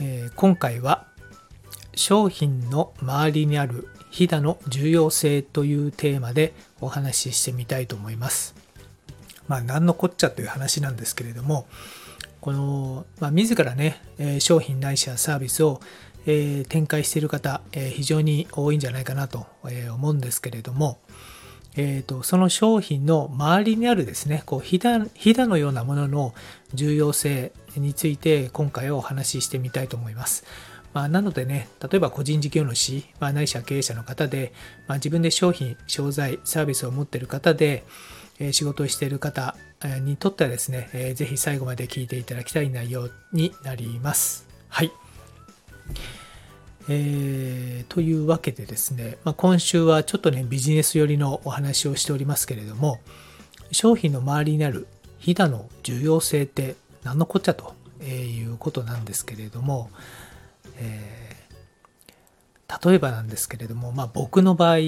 えー今回は商品の周りにあるひだの重要性というテーマでお話ししてみたいと思います。まあ何のこっちゃという話なんですけれどもこの、まあ、自らねえ商品ないしはサービスを、え展開している方、え非常に多いんじゃないかなとえ思うんですけれども、えー、とその商品の周りにあるですねこうひだひだのようなものの重要性について今回お話ししてみたいと思います。まあ、なのでね例えば個人事業主、まあ、ないしは経営者の方で、まあ、自分で商品商材サービスを持っている方で、え仕事をしている方にとってはですね、えーぜひ最後まで聞いていただきたい内容になります。はい。えーというわけでですね、まあ、今週はちょっとねビジネス寄りのお話をしておりますけれども商品の周りにあるひだの重要性って何のこっちゃということなんですけれども、えー例えばなんですけれども、まあ、僕の場合、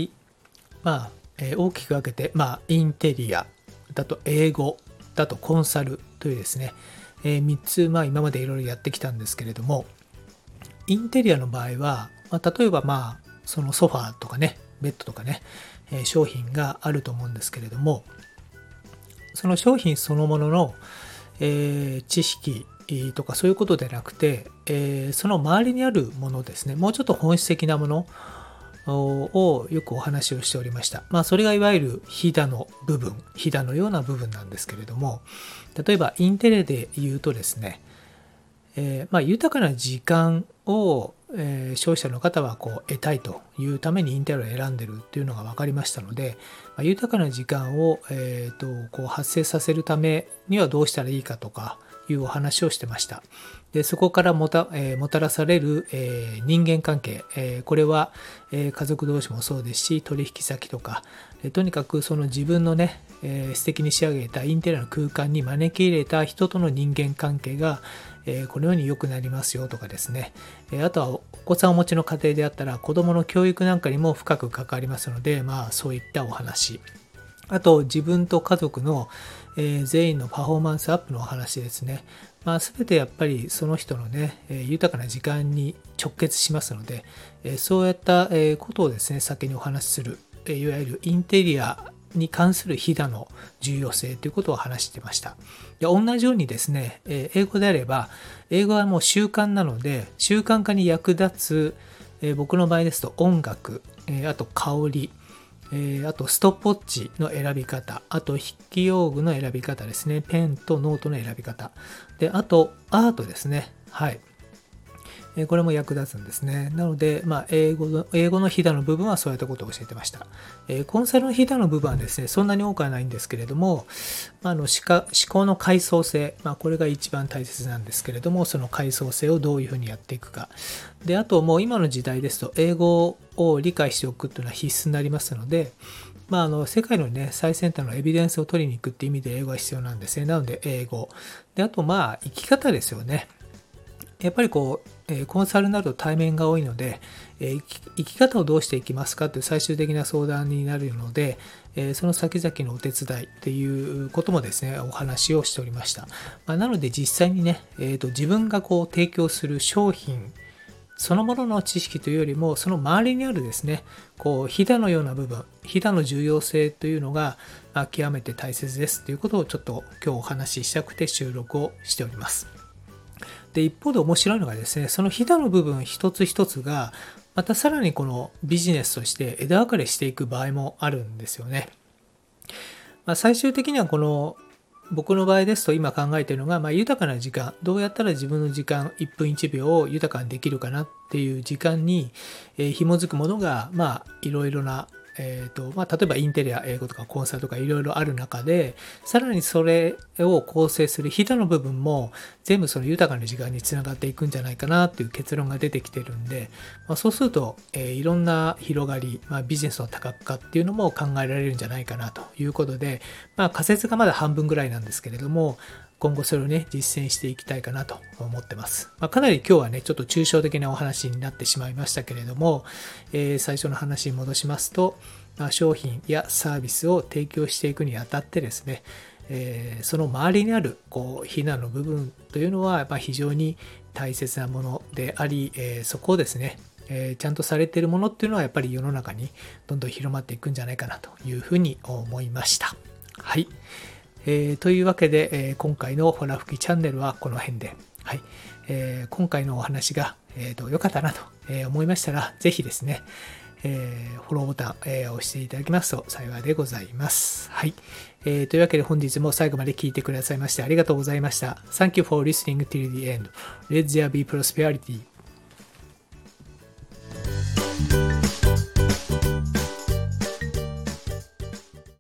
まあえー大きく分けて、まあ、インテリアだと英語だとコンサルというですね、え3つ、まあ、今までいろいろやってきたんですけれどもインテリアの場合は、まあ、例えばまあそのソファーとかねベッドとかね、えー商品があると思うんですけれどもその商品そのものの、えー知識とかそういうことでなくて、えーその周りにあるものですねもうちょっと本質的なものをよくお話をしておりました。まあそれがいわゆるひだの部分、ひだのような部分なんですけれども、例えばインテリアで言うとですね、えーまあ、豊かな時間を、えー消費者の方はこう得たいというためにインテリアを選んでるっていうのが分かりましたので、まあ、豊かな時間を、えーとこう発生させるためにはどうしたらいいかとかいうお話をしてました。でそこからもた,、えーもたらされる、えー人間関係、えーこれは、え家族同士もそうですし取引先とか、えとにかくその自分のね、えー素敵に仕上げたインテリアの空間に招き入れた人との人間関係が、えこのように良くなりますよとかですね、えあとはお子さんをお持ちの家庭であったら子どもの教育なんかにも深く関わりますのでまあそういったお話。あと自分と家族の、えー全員のパフォーマンスアップのお話ですね。まあ、全てやっぱりその人のね、えー豊かな時間に直結しますので、えーそういったえことをですね、先にお話しする、えいわゆるインテリアに関するひだの重要性ということを話してました。で同じようにですね、え英語であれば、英語はもう習慣なので、習慣化に役立つ、え僕の場合ですと音楽、えあと香り、えーあとストップウォッチの選び方、あと筆記用具の選び方ですね、ペンとノートの選び方、で、あとアートですね、はい。えこれも役立つんですね。なので、まあ、英語の、英語のひだの部分はそういったことを教えてました。えコンサルのひだの部分はですね、そんなに多くはないんですけれども、まあ、の思考の階層性、まあ、これが一番大切なんですけれども、その階層性をどういうふうにやっていくか。で、あともう今の時代ですと、英語を理解しておくというのは必須になりますので、まあ、あの世界の、ね、最先端のエビデンスを取りに行くっていう意味で英語が必要なんですね。なので、英語。で、あと、まあ、生き方ですよね。やっぱりこう、えコンサルになると対面が多いので、え生き方をどうしていきますかという最終的な相談になるので、えその先々のお手伝いっていうこともですね、お話をしておりました。まあなので実際にね、えーと自分がこう提供する商品そのものの知識というよりも、その周りにあるですね、こう、ひだのような部分、ひだの重要性というのが、まあ極めて大切ですということをちょっと今日お話ししたくて収録をしております。で一方で面白いのがですねそのひだの部分一つ一つがまたさらにこのビジネスとして枝分かれしていく場合もあるんですよね。まあ、最終的にはこの僕の場合ですと今考えているのが、まあ、豊かな時間どうやったら自分の時間1分1秒を豊かにできるかなっていう時間に、えー紐づくものがまあいろいろな、えーとまあ、例えばインテリア、英語とかコンサルとかいろいろある中で、さらにそれを構成するひだの部分も全部その豊かな時間につながっていくんじゃないかなっていう結論が出てきてるんで、まあ、そうすると、えー、いろんな広がり、まあ、ビジネスの多角化っていうのも考えられるんじゃないかなということで、まあ、仮説がまだ半分ぐらいなんですけれども、今後それをね、実践していきたいかなと思ってます。まあ、かなり今日はね、ちょっと抽象的なお話になってしまいましたけれども、えー、最初の話に戻しますと、まあ、商品やサービスを提供していくにあたってですね、えー、その周りにあるこう避難の部分というのはやっぱ非常に大切なものであり、えー、そこをですね、えー、ちゃんとされているものっていうのはやっぱり世の中にどんどん広まっていくんじゃないかなというふうに思いました。はい。えー、というわけで、えー、今回のホラ吹きチャンネルはこの辺で、はいえー、今回のお話が、えーと、良かったなと思いましたら、ぜひですね、えー、フォローボタン、えー、押していただきますと幸いでございます。はい、えー。というわけで本日も最後まで聞いてくださいましてありがとうございました。Thank you for listening till the end. Let there be prosperity.